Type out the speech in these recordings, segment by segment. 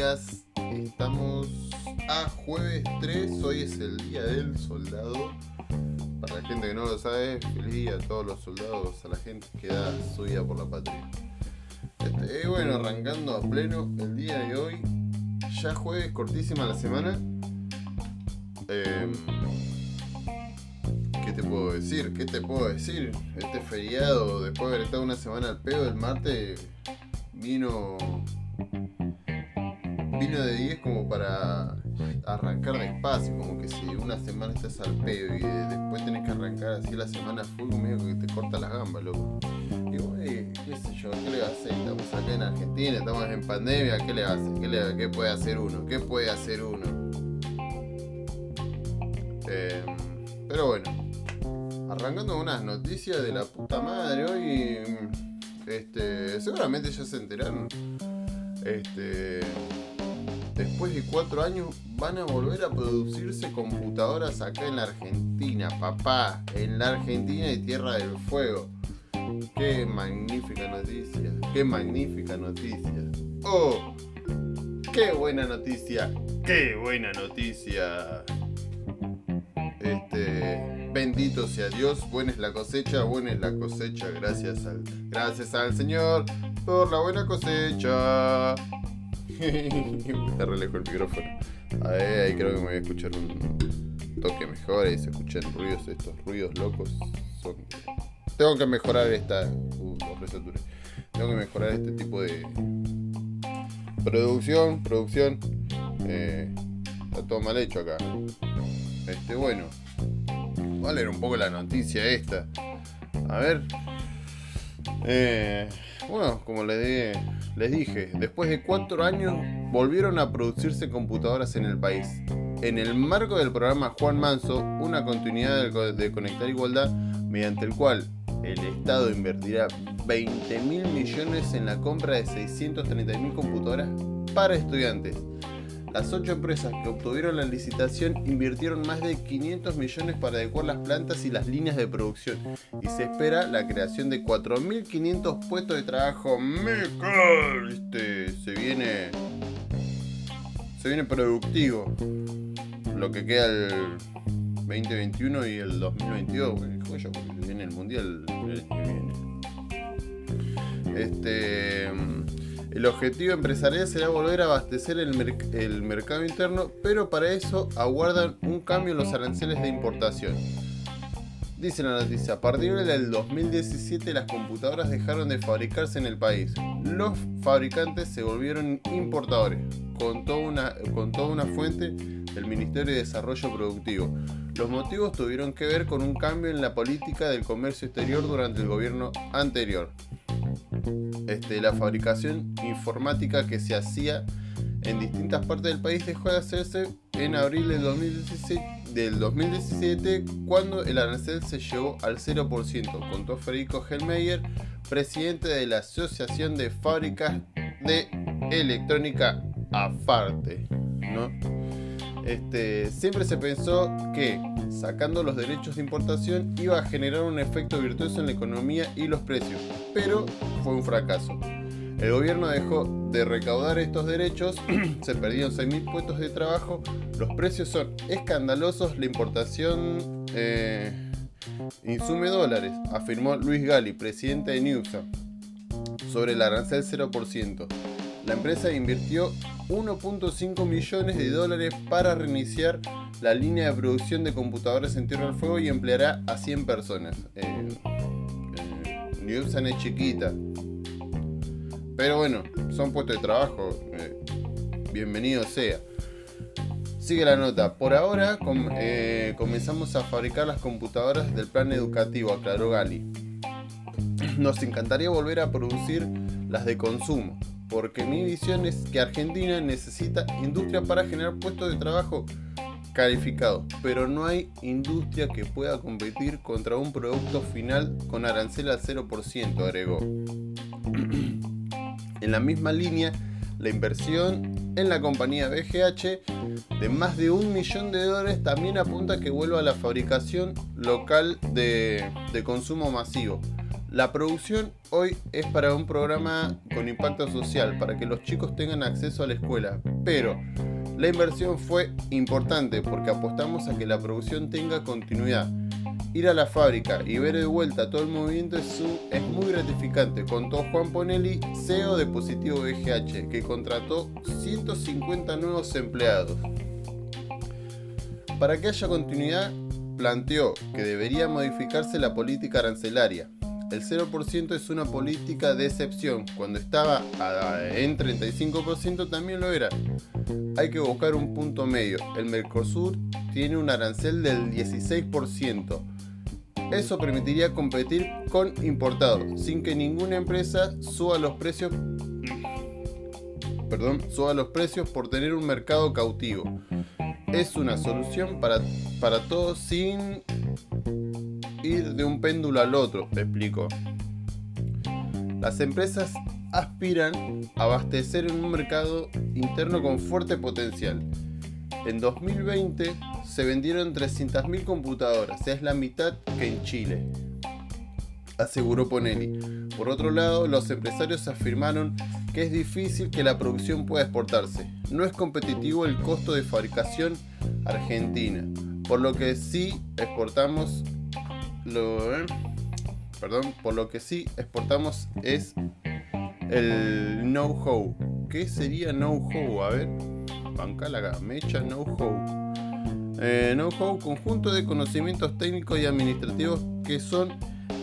Estamos a jueves 3, hoy es el día del soldado. Para la gente que no lo sabe, feliz día a todos los soldados, a la gente que da su vida por la patria. Este, bueno, arrancando a pleno el día de hoy, ya jueves, cortísima la semana. Em, ¿Qué te puedo decir? ¿Qué te puedo decir? Este feriado, después de haber estado una semana al pedo, el martes vino de 10 como para arrancar despacio, como que si una semana estás al pedo y después tenés que arrancar así la semana full, medio que te corta las gambas, loco. Y güey, qué sé yo, ¿qué le hacer? Estamos acá en Argentina, estamos en pandemia, ¿qué le hace? ¿Qué, le, qué puede hacer uno? ¿Qué puede hacer uno? Eh, pero bueno, arrancando unas noticias de la puta madre hoy. Este, seguramente ya se enteraron. Este, después de cuatro años van a volver a producirse computadoras acá en la Argentina, papá, en la Argentina y Tierra del Fuego. Qué magnífica noticia, qué magnífica noticia. Oh, qué buena noticia, qué buena noticia. Este, bendito sea Dios, buena es la cosecha, buena es la cosecha, gracias al, gracias al Señor por la buena cosecha. Está re el micrófono. Ahí, creo que me voy a escuchar un toque mejor. Ahí se escuchan ruidos, estos ruidos locos. Son... Tengo que mejorar esta. Uh, Tengo que mejorar este tipo de producción. Producción. Eh, está todo mal hecho acá. Este, bueno. Voy a un poco la noticia esta. A ver. Eh, bueno, como les dije, les dije, después de cuatro años volvieron a producirse computadoras en el país. En el marco del programa Juan Manso, una continuidad de Conectar Igualdad, mediante el cual el Estado invertirá 20 mil millones en la compra de 630 mil computadoras para estudiantes. Las ocho empresas que obtuvieron la licitación invirtieron más de 500 millones para adecuar las plantas y las líneas de producción y se espera la creación de 4.500 puestos de trabajo. Este, se viene, se viene productivo. Lo que queda el 2021 y el 2022, porque viene el mundial el que viene. Este el objetivo empresarial será volver a abastecer el, mercado interno, pero para eso aguardan un cambio en los aranceles de importación. Dice la noticia, a partir del 2017 las computadoras dejaron de fabricarse en el país. Los fabricantes se volvieron importadores, contó una, toda una fuente del Ministerio de Desarrollo Productivo. Los motivos tuvieron que ver con un cambio en la política del comercio exterior durante el gobierno anterior. Este, la fabricación informática que se hacía en distintas partes del país dejó de hacerse en abril del 2017, cuando el arancel se llevó al 0%, contó Federico Helmeyer, presidente de la Asociación de Fábricas de Electrónica AFARTE. ¿no? Este, siempre se pensó que sacando los derechos de importación iba a generar un efecto virtuoso en la economía y los precios, pero fue un fracaso. El gobierno dejó de recaudar estos derechos, se perdieron 6.000 puestos de trabajo, los precios son escandalosos, la importación eh, insume dólares, afirmó Luis Gali, presidente de Newsa, sobre el arancel 0%. La empresa invirtió 1.5 millones de dólares para reiniciar la línea de producción de computadoras en Tierra del Fuego y empleará a 100 personas. Eh, eh es chiquita. Pero bueno, son puestos de trabajo. Eh, bienvenido sea. Sigue la nota. Por ahora eh, comenzamos a fabricar las computadoras del plan educativo, aclaró Gali. Nos encantaría volver a producir las de consumo, porque mi visión es que Argentina necesita industria para generar puestos de trabajo calificados, pero no hay industria que pueda competir contra un producto final con arancel al 0%, agregó. en la misma línea, la inversión en la compañía BGH de más de un millón de dólares también apunta que vuelva a la fabricación local de consumo masivo La producción hoy es para un programa con impacto social, para que los chicos tengan acceso a la escuela, pero la inversión fue importante porque apostamos a que la producción tenga continuidad. Ir a la fábrica y ver de vuelta todo el movimiento es, muy gratificante, contó Juan Ponelli, CEO de Positivo BGH, que contrató 150 nuevos empleados. Para que haya continuidad, planteó que debería modificarse la política arancelaria el 0% es una política de excepción. Cuando estaba en 35% también lo era. Hay que buscar un punto medio. El Mercosur tiene un arancel del 16%. Eso permitiría competir con importados, sin que ninguna empresa suba los precios perdón, suba los precios por tener un mercado cautivo. Es una solución para, para todos sin ir de un péndulo al otro, explico. Las empresas aspiran a abastecer un mercado interno con fuerte potencial. En 2020 se vendieron 300.000 computadoras, es la mitad que en Chile, aseguró Ponelli. Por otro lado, los empresarios afirmaron que es difícil que la producción pueda exportarse. No es competitivo el costo de fabricación argentina, por lo que sí exportamos lo, perdón, por lo que sí exportamos es el know-how. ¿Qué sería know-how? A ver, banca la mecha know-how. Eh, know-how, conjunto de conocimientos técnicos y administrativos que son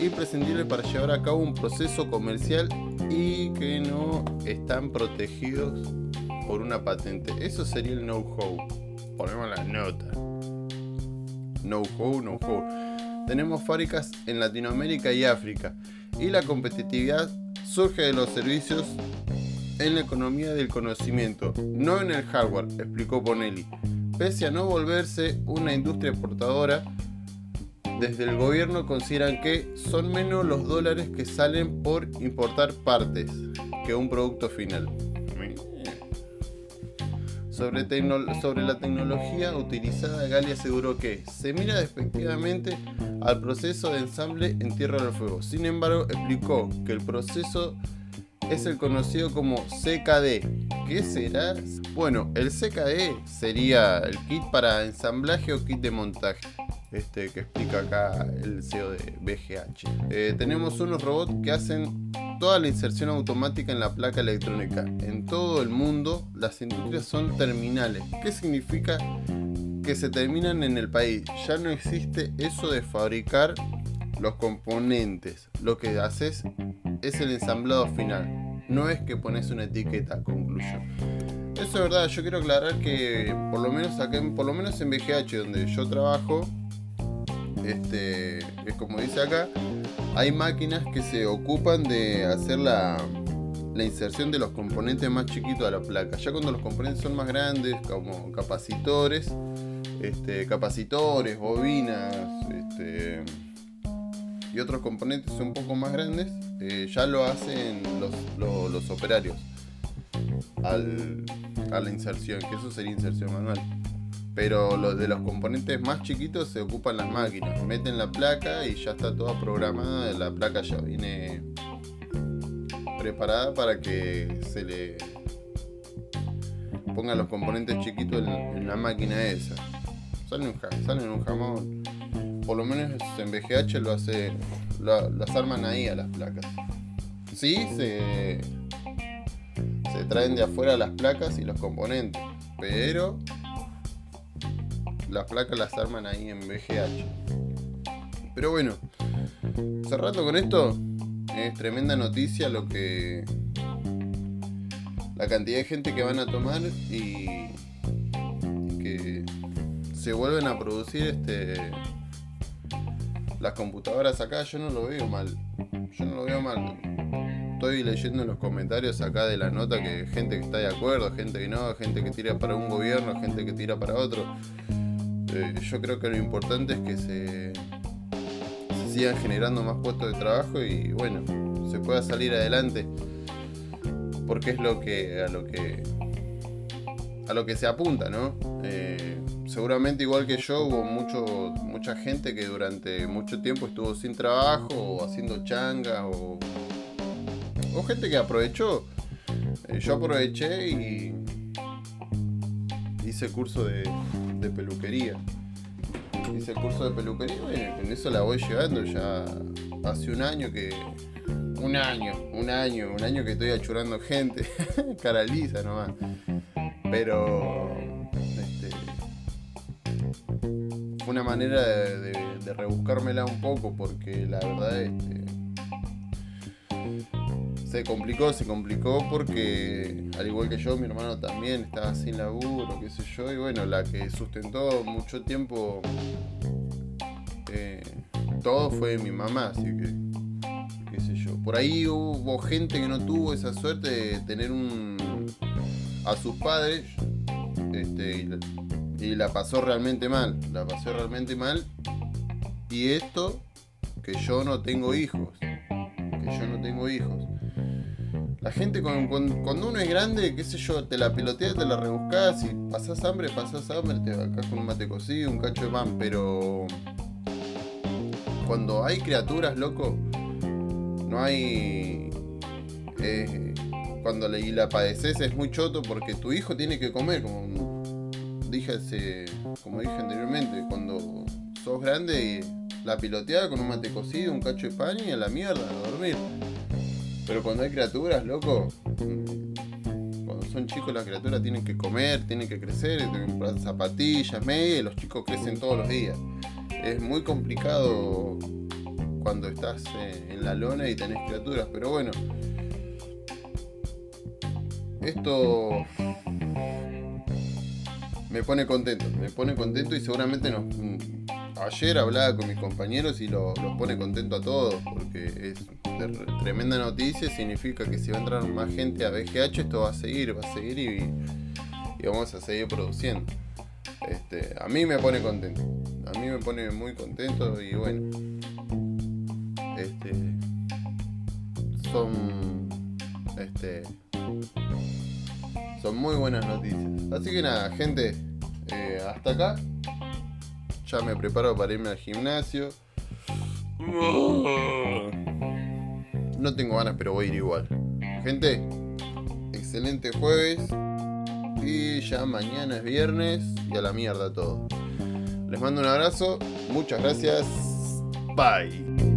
imprescindibles para llevar a cabo un proceso comercial y que no están protegidos por una patente. Eso sería el know-how. Ponemos la nota. Know-how, know-how tenemos fábricas en Latinoamérica y África, y la competitividad surge de los servicios en la economía del conocimiento, no en el hardware, explicó Bonelli. Pese a no volverse una industria exportadora, desde el gobierno consideran que son menos los dólares que salen por importar partes que un producto final. Sobre, la tecnología utilizada, Gali aseguró que se mira despectivamente al proceso de ensamble en Tierra del Fuego. Sin embargo, explicó que el proceso es el conocido como CKD. ¿Qué será? Bueno, el CKD sería el kit para ensamblaje o kit de montaje. Este que explica acá el CEO de BGH. Eh, tenemos unos robots que hacen toda la inserción automática en la placa electrónica. En todo el mundo las industrias son terminales. ¿Qué significa que se terminan en el país? Ya no existe eso de fabricar los componentes. Lo que haces es el ensamblado final. No es que pones una etiqueta, concluyo. Eso es verdad, yo quiero aclarar que por lo menos acá, por lo menos en BGH donde yo trabajo, este, es como dice acá, hay máquinas que se ocupan de hacer la, inserción de los componentes más chiquitos a la placa. Ya cuando los componentes son más grandes, como capacitores, este, capacitores, bobinas este, y otros componentes un poco más grandes, eh, ya lo hacen los, operarios a la inserción, que eso sería inserción manual. Pero los de los componentes más chiquitos se ocupan las máquinas. Meten la placa y ya está toda programada. La placa ya viene preparada para que se le pongan los componentes chiquitos en, la máquina esa. Salen un, un jamón. Por lo menos en BGH lo hace. las arman ahí a las placas. Sí, se, se traen de afuera las placas y los componentes. Pero las placas las arman ahí en BGH. Pero bueno, cerrando con esto, es tremenda noticia lo que. la cantidad de gente que van a tomar y. que se vuelven a producir este. las computadoras acá. Yo no lo veo mal. Yo no lo veo mal. Estoy leyendo en los comentarios acá de la nota que gente que está de acuerdo, gente que no, gente que tira para un gobierno, gente que tira para otro. Eh, yo creo que lo importante es que se, sigan generando más puestos de trabajo y bueno, se pueda salir adelante. Porque es lo que a lo que a lo que se apunta, ¿no? Eh, seguramente igual que yo hubo mucho, mucha gente que durante mucho tiempo estuvo sin trabajo o haciendo changa o, gente que aprovechó. Eh, yo aproveché y hice curso de, de peluquería. Hice el curso de peluquería y en eso la voy llevando ya hace un año que... Un año, un año, un año que estoy achurando gente. Cara lisa nomás. Pero fue una manera de, rebuscármela un poco porque la verdad este, se complicó, se complicó porque al igual que yo, mi hermano también estaba sin laburo, qué sé yo, y bueno, la que sustentó mucho tiempo eh, todo fue mi mamá, así que qué sé yo. Por ahí hubo gente que no tuvo esa suerte de tener un a sus padres este, y la pasó realmente mal, la pasé realmente mal. Y esto, que yo no tengo hijos, que yo no tengo hijos. La gente cuando uno es grande, qué sé yo, te la piloteas, te la rebuscas, y pasás hambre, pasás hambre, te vas con un mate cocido, un cacho de pan, pero cuando hay criaturas, loco, no hay... Eh, cuando la, y la padeces es muy choto porque tu hijo tiene que comer, como dije como dije anteriormente, cuando sos grande y la piloteada con un mate cocido, un cacho de pan y a la mierda, a dormir. Pero cuando hay criaturas, loco, cuando son chicos las criaturas tienen que comer, tienen que crecer, zapatillas, medias, los chicos crecen todos los días. Es muy complicado cuando estás eh, en la lona y tenés criaturas, pero bueno. Esto me pone contento, me pone contento y seguramente nos, ayer hablaba con mis compañeros y los pone contento a todos porque es tremenda noticia, significa que si va a entrar más gente a BGH esto va a seguir, va a seguir y, vamos a seguir produciendo. Este, a mí me pone contento, a mí me pone muy contento y bueno, este, son, este, son muy buenas noticias. Así que nada, gente, eh, hasta acá. Ya me preparo para irme al gimnasio. No tengo ganas, pero voy a ir igual. Gente, excelente jueves. Y ya mañana es viernes y a la mierda todo. Les mando un abrazo. Muchas gracias. Bye.